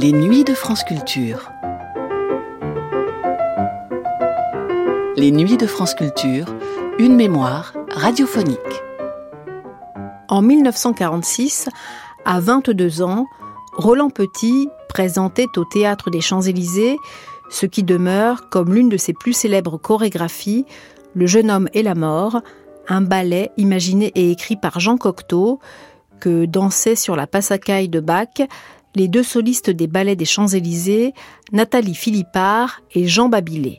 Les nuits de France Culture. Les nuits de France Culture, une mémoire radiophonique. En 1946, à 22 ans, Roland Petit présentait au Théâtre des Champs-Élysées ce qui demeure comme l'une de ses plus célèbres chorégraphies, Le jeune homme et la mort, un ballet imaginé et écrit par Jean Cocteau, que dansaient sur la passacaille de Bach les deux solistes des ballets des Champs-Élysées, Nathalie Philippard et Jean Babilé.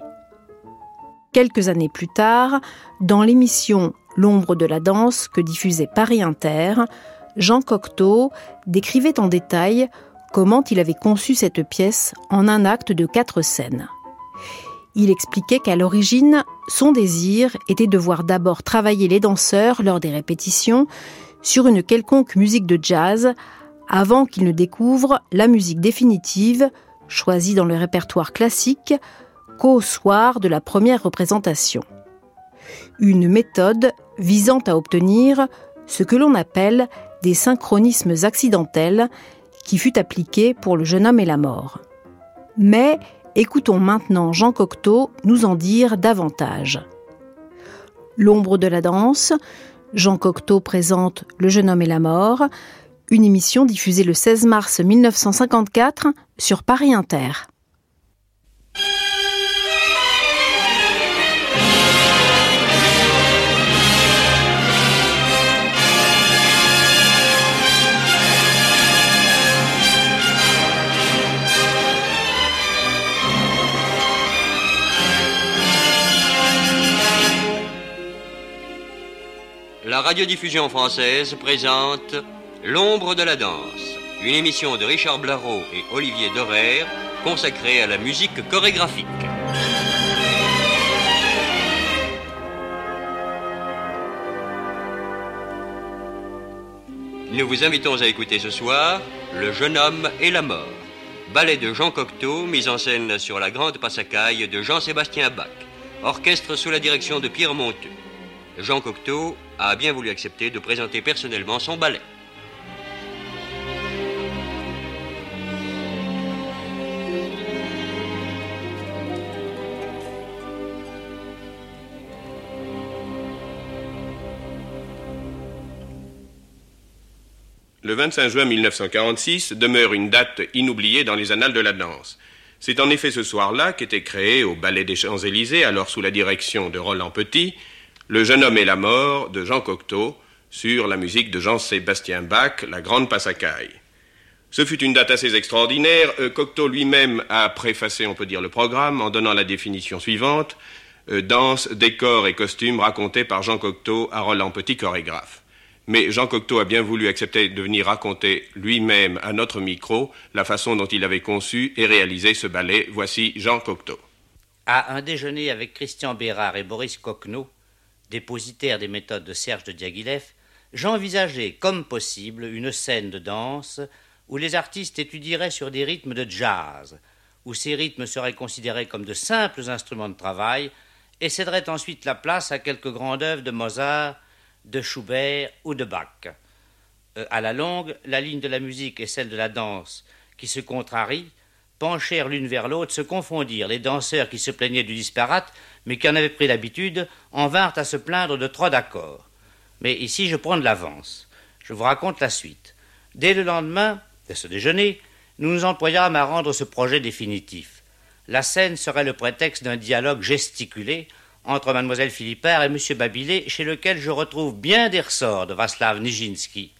Quelques années plus tard, dans l'émission L'ombre de la danse que diffusait Paris Inter, Jean Cocteau décrivait en détail comment il avait conçu cette pièce en un acte de quatre scènes. Il expliquait qu'à l'origine, son désir était de voir d'abord travailler les danseurs lors des répétitions sur une quelconque musique de jazz avant qu'ils ne découvrent la musique définitive, choisie dans le répertoire classique, qu'au soir de la première représentation. Une méthode visant à obtenir ce que l'on appelle des synchronismes accidentels qui fut appliquée pour le jeune homme et la mort. Mais écoutons maintenant Jean Cocteau nous en dire davantage. L'ombre de la danse, Jean Cocteau présente Le jeune homme et la mort, une émission diffusée le 16 mars 1954 sur Paris Inter. La radiodiffusion française présente L'ombre de la danse, une émission de Richard Blareau et Olivier Dorère consacrée à la musique chorégraphique. Nous vous invitons à écouter ce soir Le jeune homme et la mort, ballet de Jean Cocteau mis en scène sur la grande passacaille de Jean-Sébastien Bach, orchestre sous la direction de Pierre Monteux. Jean Cocteau a bien voulu accepter de présenter personnellement son ballet. Le 25 juin 1946 demeure une date inoubliée dans les annales de la danse. C'est en effet ce soir-là qu'était créé au Ballet des Champs-Élysées, alors sous la direction de Roland Petit, le jeune homme et la mort de Jean Cocteau sur la musique de Jean-Sébastien Bach, La Grande Passacaille. Ce fut une date assez extraordinaire. Euh, Cocteau lui-même a préfacé, on peut dire, le programme en donnant la définition suivante euh, danse, décor et costumes racontés par Jean Cocteau à Roland Petit, chorégraphe. Mais Jean Cocteau a bien voulu accepter de venir raconter lui-même à notre micro la façon dont il avait conçu et réalisé ce ballet. Voici Jean Cocteau. À un déjeuner avec Christian Bérard et Boris Coquenot, dépositaire des méthodes de Serge de Diaghilev, j'envisageais comme possible une scène de danse où les artistes étudieraient sur des rythmes de jazz, où ces rythmes seraient considérés comme de simples instruments de travail et céderaient ensuite la place à quelques grandes œuvres de Mozart, de Schubert ou de Bach. Euh, à la longue, la ligne de la musique et celle de la danse, qui se contrarient, penchèrent l'une vers l'autre, se confondirent. Les danseurs qui se plaignaient du disparate mais qui en avaient pris l'habitude, en vinrent à se plaindre de trop d'accords. Mais ici, je prends de l'avance. Je vous raconte la suite. Dès le lendemain de ce déjeuner, nous nous employâmes à rendre ce projet définitif. La scène serait le prétexte d'un dialogue gesticulé entre mademoiselle Philippard et M. Babilé, chez lequel je retrouve bien des ressorts de Václav Nijinsky.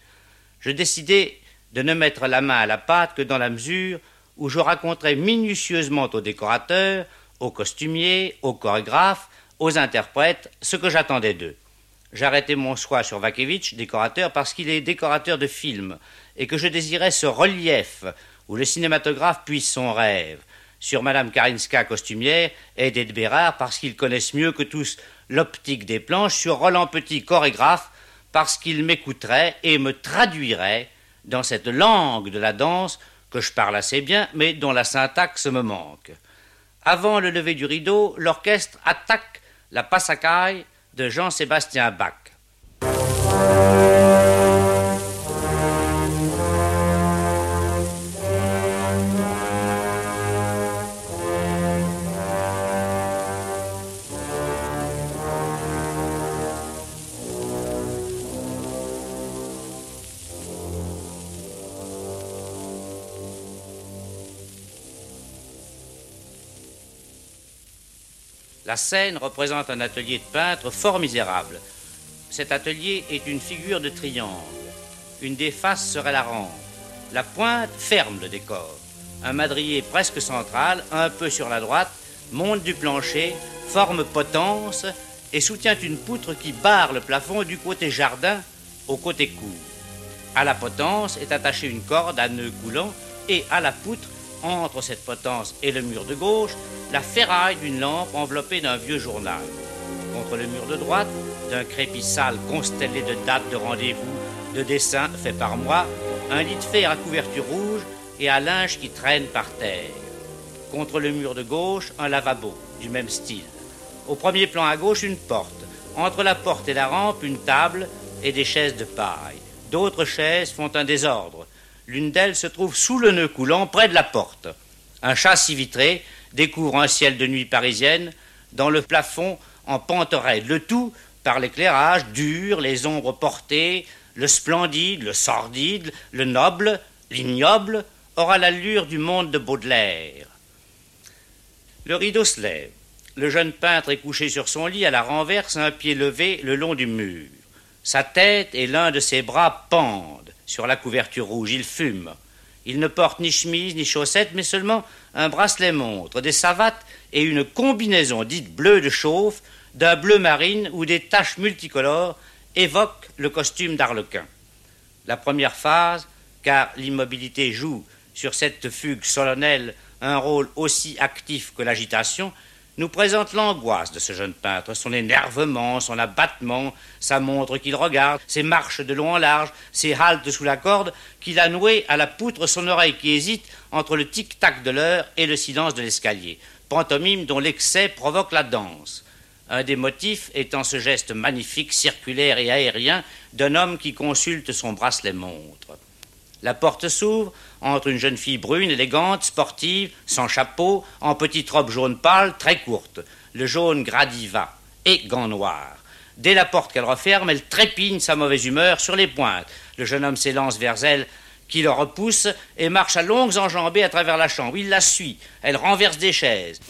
Je décidai de ne mettre la main à la pâte que dans la mesure où je raconterais minutieusement aux décorateurs aux costumiers, aux chorégraphes, aux interprètes, ce que j'attendais d'eux. J'arrêtai mon choix sur Vakevitch, décorateur, parce qu'il est décorateur de films, et que je désirais ce relief où le cinématographe puise son rêve. Sur Madame Karinska, costumière, et d'Ed Bérard, parce qu'ils connaissent mieux que tous l'optique des planches, sur Roland Petit, chorégraphe, parce qu'il m'écouterait et me traduirait dans cette langue de la danse que je parle assez bien, mais dont la syntaxe me manque. Avant le lever du rideau, l'orchestre attaque la passacaille de Jean-Sébastien Bach. La scène représente un atelier de peintre fort misérable. Cet atelier est une figure de triangle. Une des faces serait la rampe. La pointe ferme le décor. Un madrier presque central, un peu sur la droite, monte du plancher, forme potence et soutient une poutre qui barre le plafond du côté jardin au côté cour. À la potence est attachée une corde à nœud coulant et à la poutre, entre cette potence et le mur de gauche, la ferraille d'une lampe enveloppée d'un vieux journal. Contre le mur de droite, d'un crépi sale constellé de dates de rendez-vous, de dessins faits par moi, un lit de fer à couverture rouge et à linge qui traîne par terre. Contre le mur de gauche, un lavabo du même style. Au premier plan à gauche, une porte. Entre la porte et la rampe, une table et des chaises de paille. D'autres chaises font un désordre. L'une d'elles se trouve sous le nœud coulant, près de la porte. Un châssis vitré découvre un ciel de nuit parisienne, dans le plafond en pente. Le tout par l'éclairage dur, les ombres portées, le splendide, le sordide, le noble, l'ignoble, aura l'allure du monde de Baudelaire. Le rideau se lève. Le jeune peintre est couché sur son lit à la renverse, un pied levé le long du mur. Sa tête et l'un de ses bras pendent sur la couverture rouge. Il fume. Il ne porte ni chemise ni chaussettes, mais seulement un bracelet montre, des savates et une combinaison dite bleue de chauffe, d'un bleu marine où des taches multicolores évoquent le costume d'Arlequin. La première phase, car l'immobilité joue sur cette fugue solennelle un rôle aussi actif que l'agitation, nous présente l'angoisse de ce jeune peintre, son énervement, son abattement, sa montre qu'il regarde, ses marches de long en large, ses haltes sous la corde, qu'il a nouées à la poutre, son oreille qui hésite entre le tic-tac de l'heure et le silence de l'escalier, pantomime dont l'excès provoque la danse. Un des motifs étant ce geste magnifique, circulaire et aérien d'un homme qui consulte son bracelet montre. La porte s'ouvre entre une jeune fille brune, élégante, sportive, sans chapeau, en petite robe jaune pâle, très courte. Le jaune gradiva et gants noirs. Dès la porte qu'elle referme, elle trépigne sa mauvaise humeur sur les pointes. Le jeune homme s'élance vers elle, qui le repousse et marche à longues enjambées à travers la chambre. Il la suit. Elle renverse des chaises.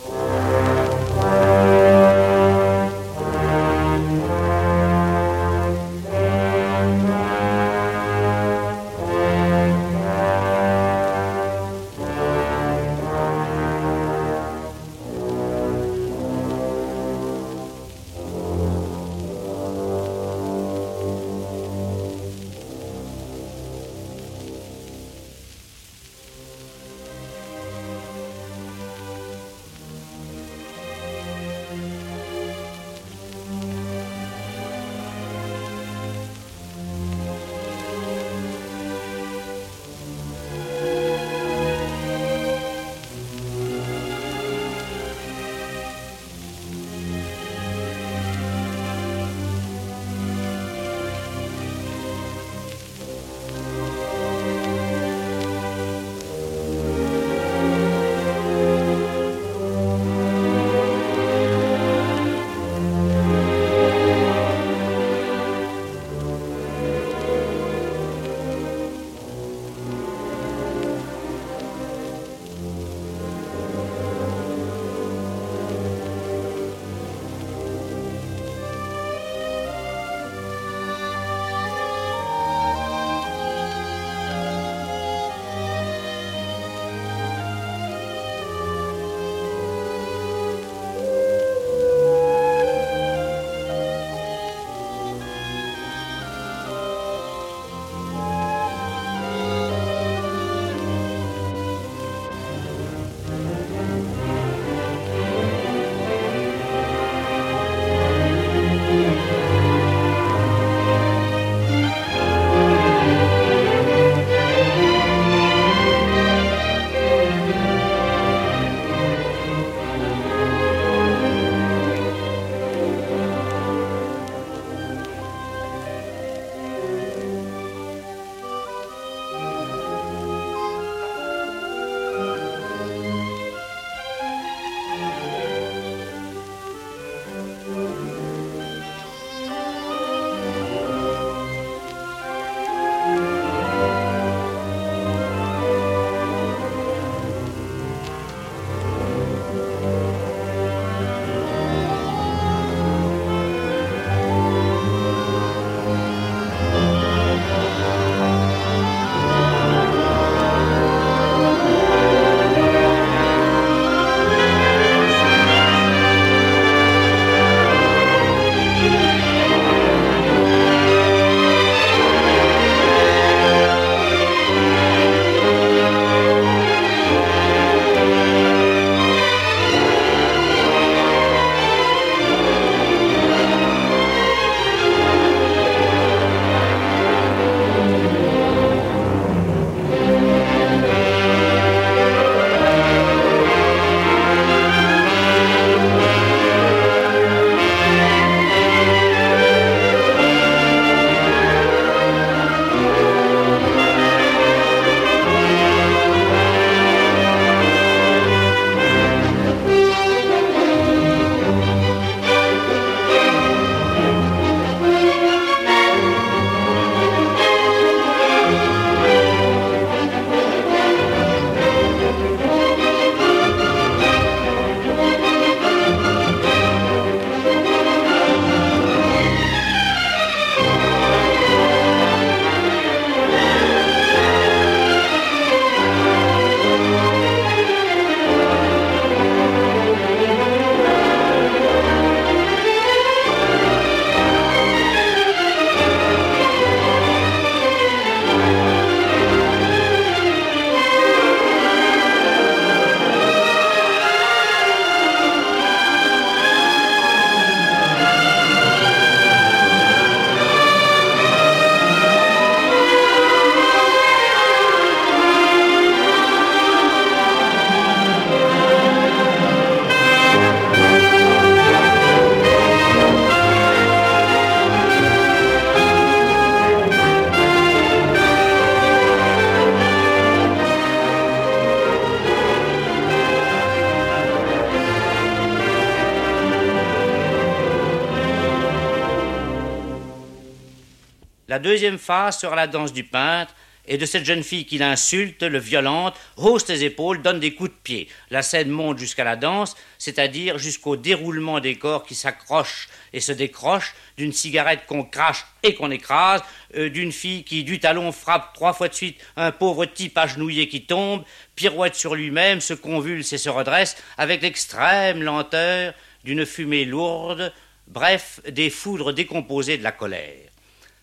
Deuxième phase sera la danse du peintre, et de cette jeune fille qui l'insulte, le violente, hausse les épaules, donne des coups de pied. La scène monte jusqu'à la danse, c'est-à-dire jusqu'au déroulement des corps qui s'accrochent et se décrochent, d'une cigarette qu'on crache et qu'on écrase, euh, d'une fille qui du talon frappe trois fois de suite un pauvre type agenouillé qui tombe, pirouette sur lui-même, se convulse et se redresse, avec l'extrême lenteur d'une fumée lourde, bref, des foudres décomposées de la colère.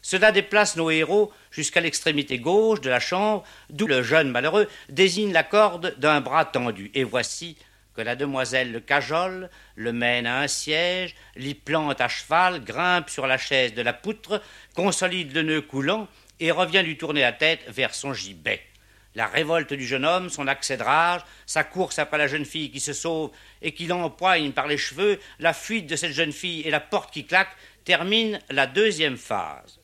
Cela déplace nos héros jusqu'à l'extrémité gauche de la chambre, d'où le jeune malheureux désigne la corde d'un bras tendu. Et voici que la demoiselle le cajole, le mène à un siège, l'y plante à cheval, grimpe sur la chaise de la poutre, consolide le nœud coulant et revient lui tourner la tête vers son gibet. La révolte du jeune homme, son accès de rage, sa course après la jeune fille qui se sauve et qui l'empoigne par les cheveux, la fuite de cette jeune fille et la porte qui claque terminent la deuxième phase.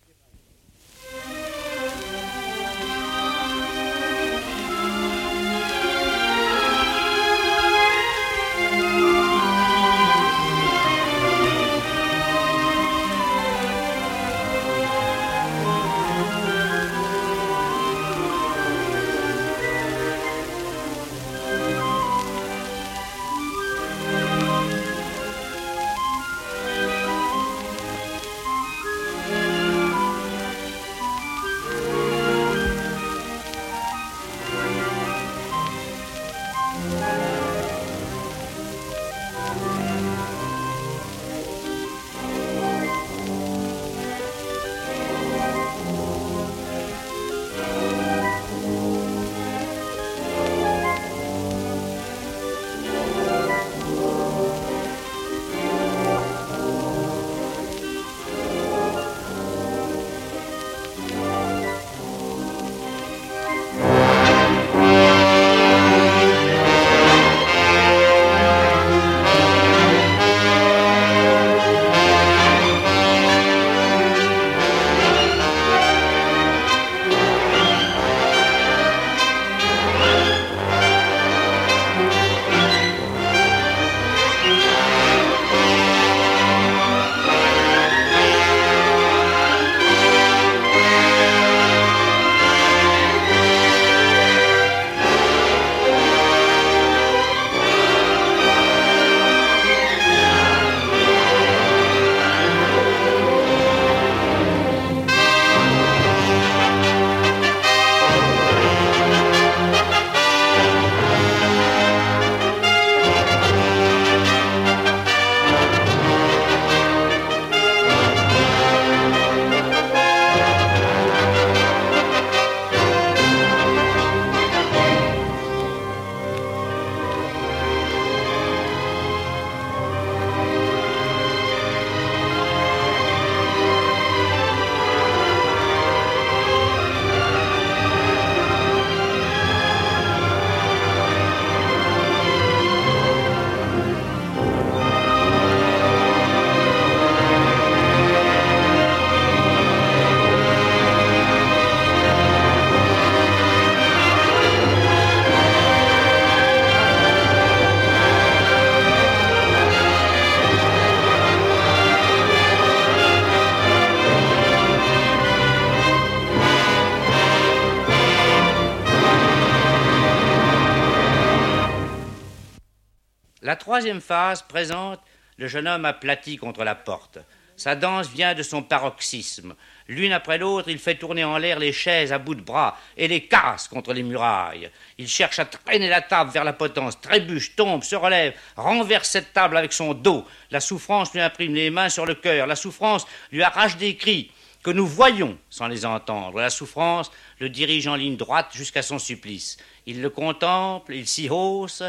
La troisième phase présente le jeune homme aplati contre la porte. Sa danse vient de son paroxysme. L'une après l'autre, il fait tourner en l'air les chaises à bout de bras et les casse contre les murailles. Il cherche à traîner la table vers la potence, trébuche, tombe, se relève, renverse cette table avec son dos. La souffrance lui imprime les mains sur le cœur. La souffrance lui arrache des cris que nous voyons sans les entendre. La souffrance le dirige en ligne droite jusqu'à son supplice. Il le contemple, il s'y hausse,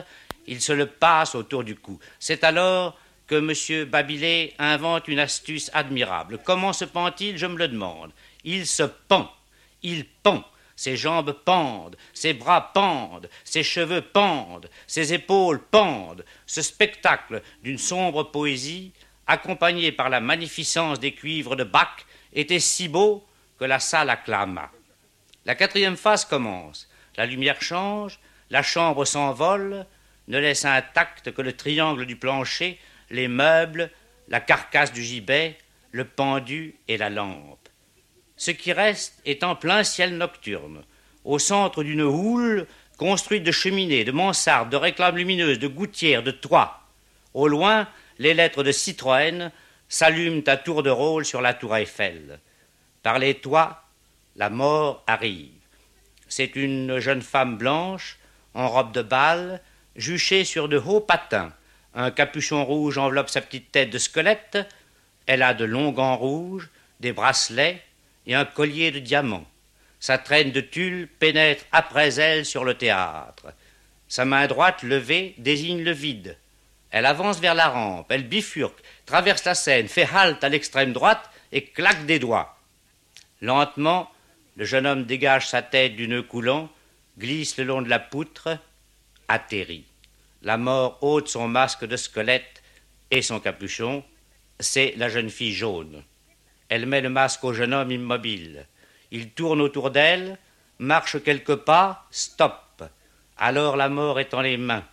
il se le passe autour du cou. C'est alors que M. Babilé invente une astuce admirable. Comment se pend-il? Je me le demande. Il se pend. Il pend. Ses jambes pendent, ses bras pendent, ses cheveux pendent, ses épaules pendent. Ce spectacle d'une sombre poésie, accompagné par la magnificence des cuivres de Bach, était si beau que la salle acclama. La quatrième phase commence. La lumière change, la chambre s'envole, ne laisse intact que le triangle du plancher, les meubles, la carcasse du gibet, le pendu et la lampe. Ce qui reste est en plein ciel nocturne, au centre d'une houle construite de cheminées, de mansardes, de réclames lumineuses, de gouttières, de toits. Au loin, les lettres de Citroën s'allument à tour de rôle sur la tour Eiffel. Par les toits, la mort arrive. C'est une jeune femme blanche, en robe de bal, juchée sur de hauts patins. Un capuchon rouge enveloppe sa petite tête de squelette. Elle a de longs gants rouges, des bracelets et un collier de diamants. Sa traîne de tulle pénètre après elle sur le théâtre. Sa main droite levée désigne le vide. Elle avance vers la rampe, elle bifurque, traverse la scène, fait halte à l'extrême droite et claque des doigts. Lentement, le jeune homme dégage sa tête du nœud coulant, glisse le long de la poutre, atterrit. La mort ôte son masque de squelette et son capuchon. C'est la jeune fille jaune. Elle met le masque au jeune homme immobile. Il tourne autour d'elle, marche quelques pas, stop. Alors la mort est en les mains.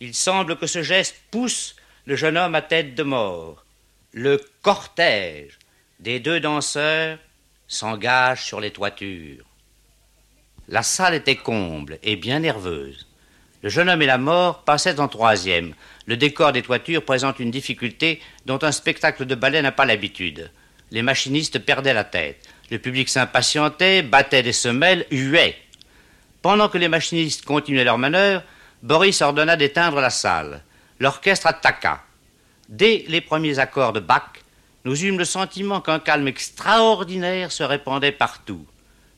Il semble que ce geste pousse le jeune homme à tête de mort. Le cortège des deux danseurs s'engage sur les toitures. La salle était comble et bien nerveuse. Le jeune homme et la mort passaient en troisième. Le décor des toitures présente une difficulté dont un spectacle de ballet n'a pas l'habitude. Les machinistes perdaient la tête. Le public s'impatientait, battait des semelles, huait. Pendant que les machinistes continuaient leur manœuvre, Boris ordonna d'éteindre la salle. L'orchestre attaqua. Dès les premiers accords de Bach, nous eûmes le sentiment qu'un calme extraordinaire se répandait partout.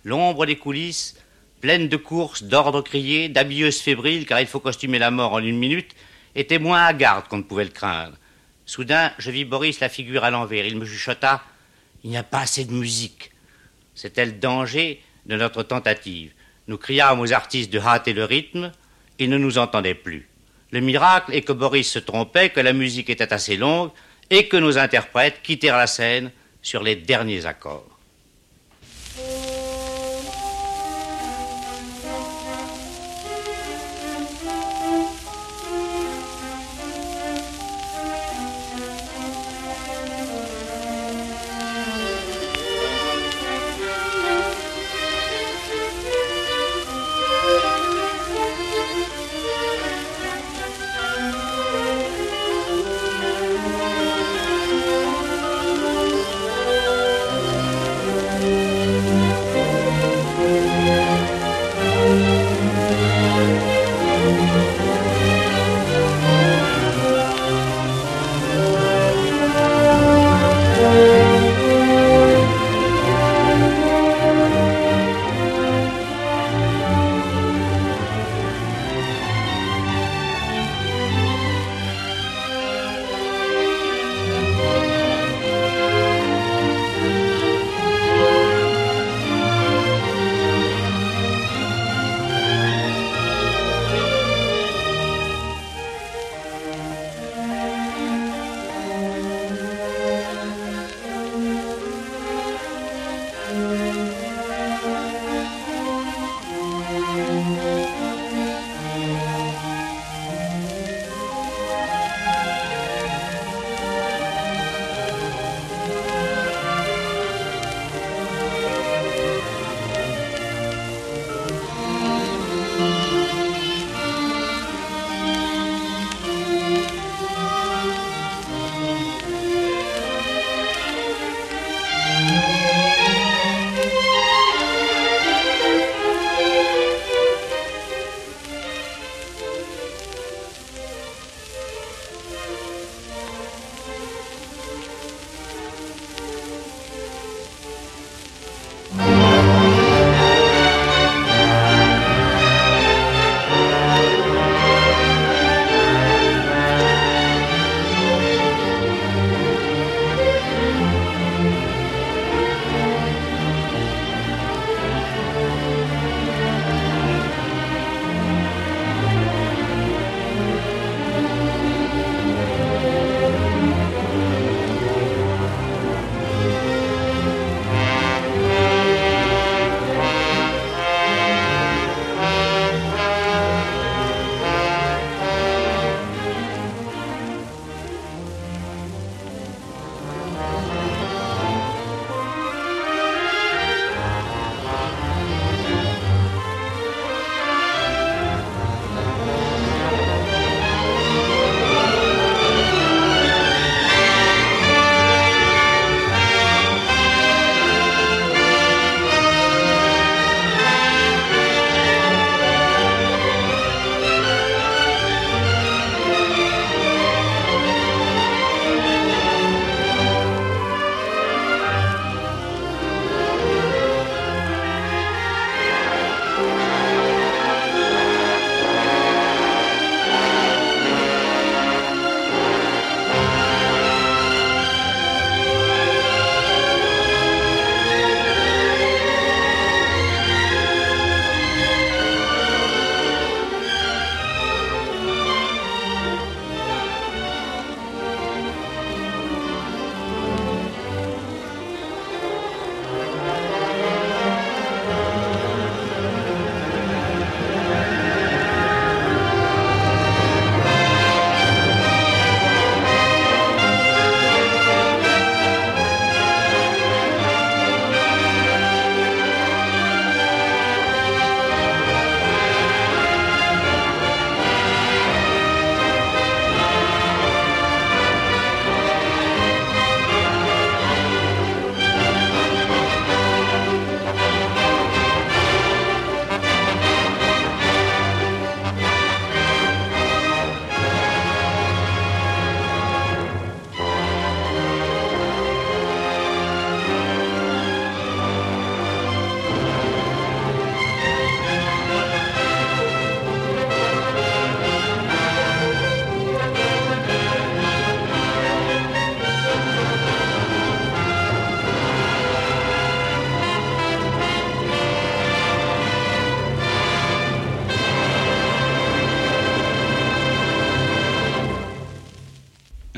L'ombre des coulisses, pleine de courses, d'ordres criés, d'habilleuses fébriles, car il faut costumer la mort en une minute, était moins hagarde qu'on ne pouvait le craindre. Soudain, je vis Boris la figure à l'envers. Il me chuchota Il n'y a pas assez de musique. C'était le danger de notre tentative. Nous criâmes aux artistes de hâter le rythme, ils ne nous entendaient plus. Le miracle est que Boris se trompait, que la musique était assez longue, et que nos interprètes quittèrent la scène sur les derniers accords.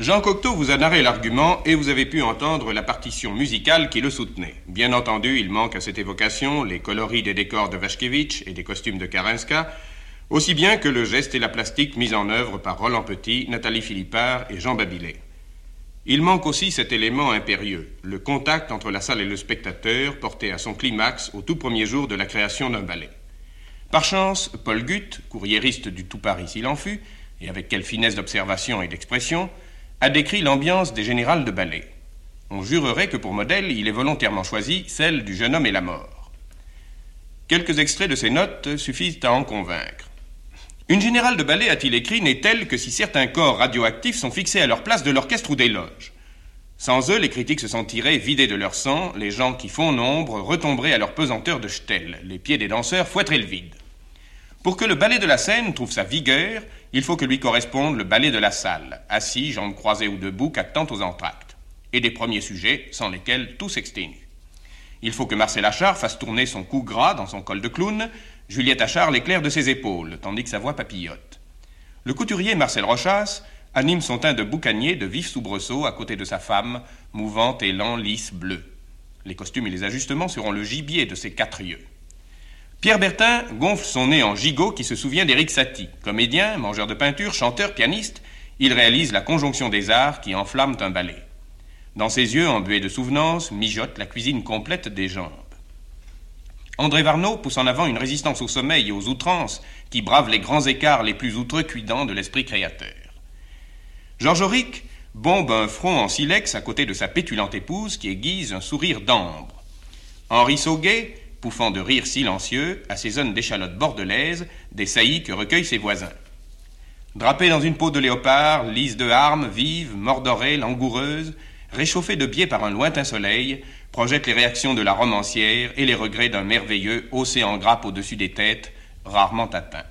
Jean Cocteau vous a narré l'argument et vous avez pu entendre la partition musicale qui le soutenait. Bien entendu, il manque à cette évocation les coloris des décors de Vashkevitch et des costumes de Karenska, aussi bien que le geste et la plastique mis en œuvre par Roland Petit, Nathalie Philippard et Jean Babilet. Il manque aussi cet élément impérieux, le contact entre la salle et le spectateur, porté à son climax au tout premier jour de la création d'un ballet. Par chance, Paul Gutt, courriériste du Tout Paris s'il en fut, et avec quelle finesse d'observation et d'expression, a décrit l'ambiance des générales de ballet. On jurerait que pour modèle, il est volontairement choisi celle du jeune homme et la mort. Quelques extraits de ces notes suffisent à en convaincre. Une générale de ballet, a-t-il écrit, n'est telle que si certains corps radioactifs sont fixés à leur place de l'orchestre ou des loges. Sans eux, les critiques se sentiraient vidés de leur sang, les gens qui font nombre retomberaient à leur pesanteur de ch'tel, les pieds des danseurs fouetteraient le vide. Pour que le ballet de la scène trouve sa vigueur, il faut que lui corresponde le ballet de la salle, assis, jambes croisées ou debout, captant aux entractes, et des premiers sujets sans lesquels tout s'exténue. Il faut que Marcel Achard fasse tourner son cou gras dans son col de clown, Juliette Achard l'éclaire de ses épaules, tandis que sa voix papillote. Le couturier Marcel Rochas anime son teint de boucanier de vif soubresaut à côté de sa femme, mouvante et lent, lisse, bleue. Les costumes et les ajustements seront le gibier de ces quatre yeux. Pierre Bertin gonfle son nez en gigot qui se souvient d'Éric Satie. Comédien, mangeur de peinture, chanteur, pianiste, il réalise la conjonction des arts qui enflamment un ballet. Dans ses yeux, embués de souvenance, mijote la cuisine complète des jambes. André Varnaud pousse en avant une résistance au sommeil et aux outrances qui brave les grands écarts les plus outrecuidants de l'esprit créateur. Georges Auric bombe un front en silex à côté de sa pétulante épouse qui aiguise un sourire d'ambre. Henri Sauguet pouffant de rire silencieux, assaisonne d'échalotes bordelaises, des saillies que recueillent ses voisins. Drapée dans une peau de léopard, lisse de harme, vive, mordorée, langoureuse, réchauffée de biais par un lointain soleil, projette les réactions de la romancière et les regrets d'un merveilleux océan grappe au-dessus des têtes, rarement atteint.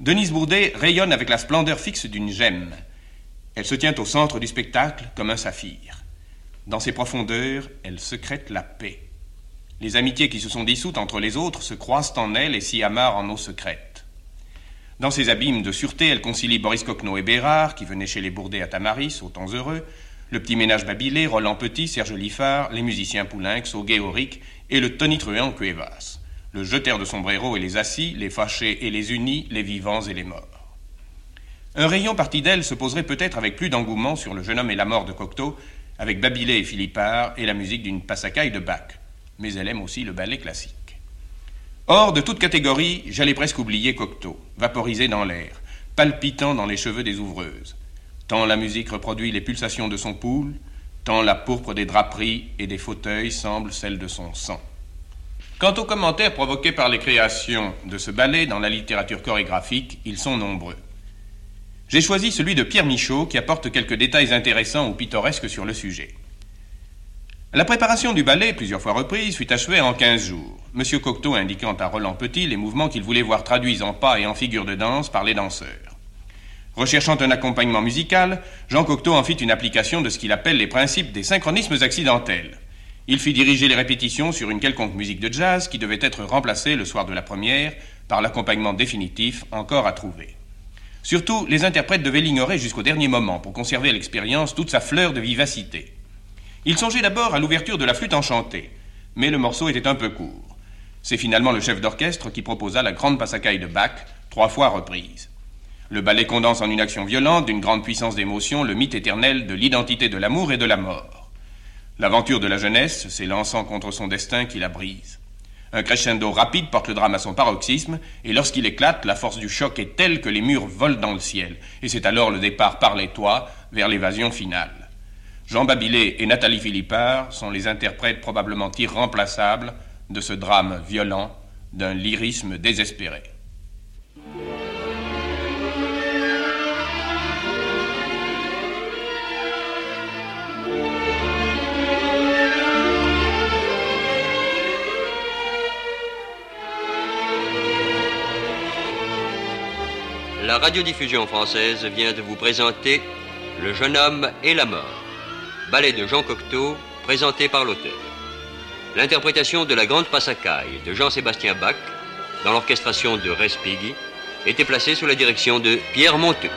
Denise Bourdet rayonne avec la splendeur fixe d'une gemme. Elle se tient au centre du spectacle comme un saphir. Dans ses profondeurs, elle secrète la paix. Les amitiés qui se sont dissoutes entre les autres se croisent en elle et s'y amarrent en eau secrète. Dans ces abîmes de sûreté, elle concilie Boris Coquenot et Bérard, qui venaient chez les Bourdais à Tamaris, au temps heureux, le petit ménage Babilé, Roland Petit, Serge Liffard, les musiciens Poulenc, Sauguet, Auric et le tonitruant Cuevas, le jeteur de sombrero et les assis, les fâchés et les unis, les vivants et les morts. Un rayon parti d'elle se poserait peut-être avec plus d'engouement sur le jeune homme et la mort de Cocteau, avec Babilé et Philippard et la musique d'une passacaille de Bach mais elle aime aussi le ballet classique. Hors de toute catégorie, j'allais presque oublier Cocteau, vaporisé dans l'air, palpitant dans les cheveux des ouvreuses. Tant la musique reproduit les pulsations de son pouls, tant la pourpre des draperies et des fauteuils semble celle de son sang. Quant aux commentaires provoqués par les créations de ce ballet dans la littérature chorégraphique, ils sont nombreux. J'ai choisi celui de Pierre Michaud qui apporte quelques détails intéressants ou pittoresques sur le sujet. La préparation du ballet, plusieurs fois reprise, fut achevée en quinze jours. M. Cocteau indiquant à Roland Petit les mouvements qu'il voulait voir traduits en pas et en figures de danse par les danseurs. Recherchant un accompagnement musical, Jean Cocteau en fit une application de ce qu'il appelle les principes des synchronismes accidentels. Il fit diriger les répétitions sur une quelconque musique de jazz qui devait être remplacée le soir de la première par l'accompagnement définitif encore à trouver. Surtout, les interprètes devaient l'ignorer jusqu'au dernier moment pour conserver à l'expérience toute sa fleur de vivacité. Il songeait d'abord à l'ouverture de la flûte enchantée, mais le morceau était un peu court. C'est finalement le chef d'orchestre qui proposa la grande passacaille de Bach, trois fois reprise. Le ballet condense en une action violente, d'une grande puissance d'émotion, le mythe éternel de l'identité de l'amour et de la mort. L'aventure de la jeunesse s'élançant contre son destin qui la brise. Un crescendo rapide porte le drame à son paroxysme, et lorsqu'il éclate, la force du choc est telle que les murs volent dans le ciel, et c'est alors le départ par les toits vers l'évasion finale. Jean Babilet et Nathalie Philippard sont les interprètes probablement irremplaçables de ce drame violent, d'un lyrisme désespéré. La radiodiffusion française vient de vous présenter Le jeune homme et la mort ballet de Jean Cocteau, présenté par l'auteur. L'interprétation de la Grande Passacaille de Jean-Sébastien Bach, dans l'orchestration de Respighi, était placée sous la direction de Pierre Monteux.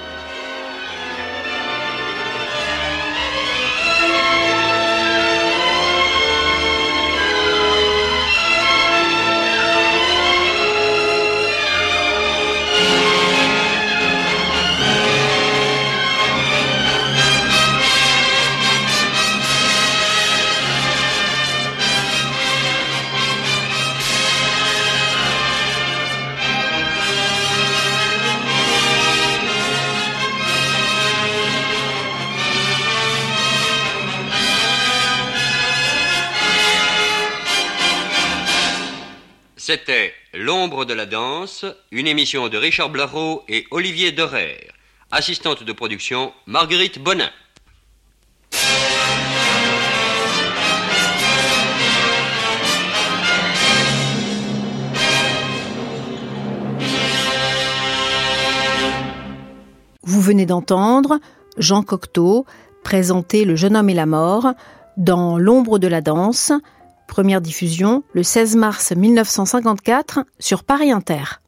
Une émission de Richard Blareau et Olivier Derer. Assistante de production, Marguerite Bonin. Vous venez d'entendre Jean Cocteau présenter Le jeune homme et la mort dans L'ombre de la danse, première diffusion le 16 mars 1954 sur Paris Inter.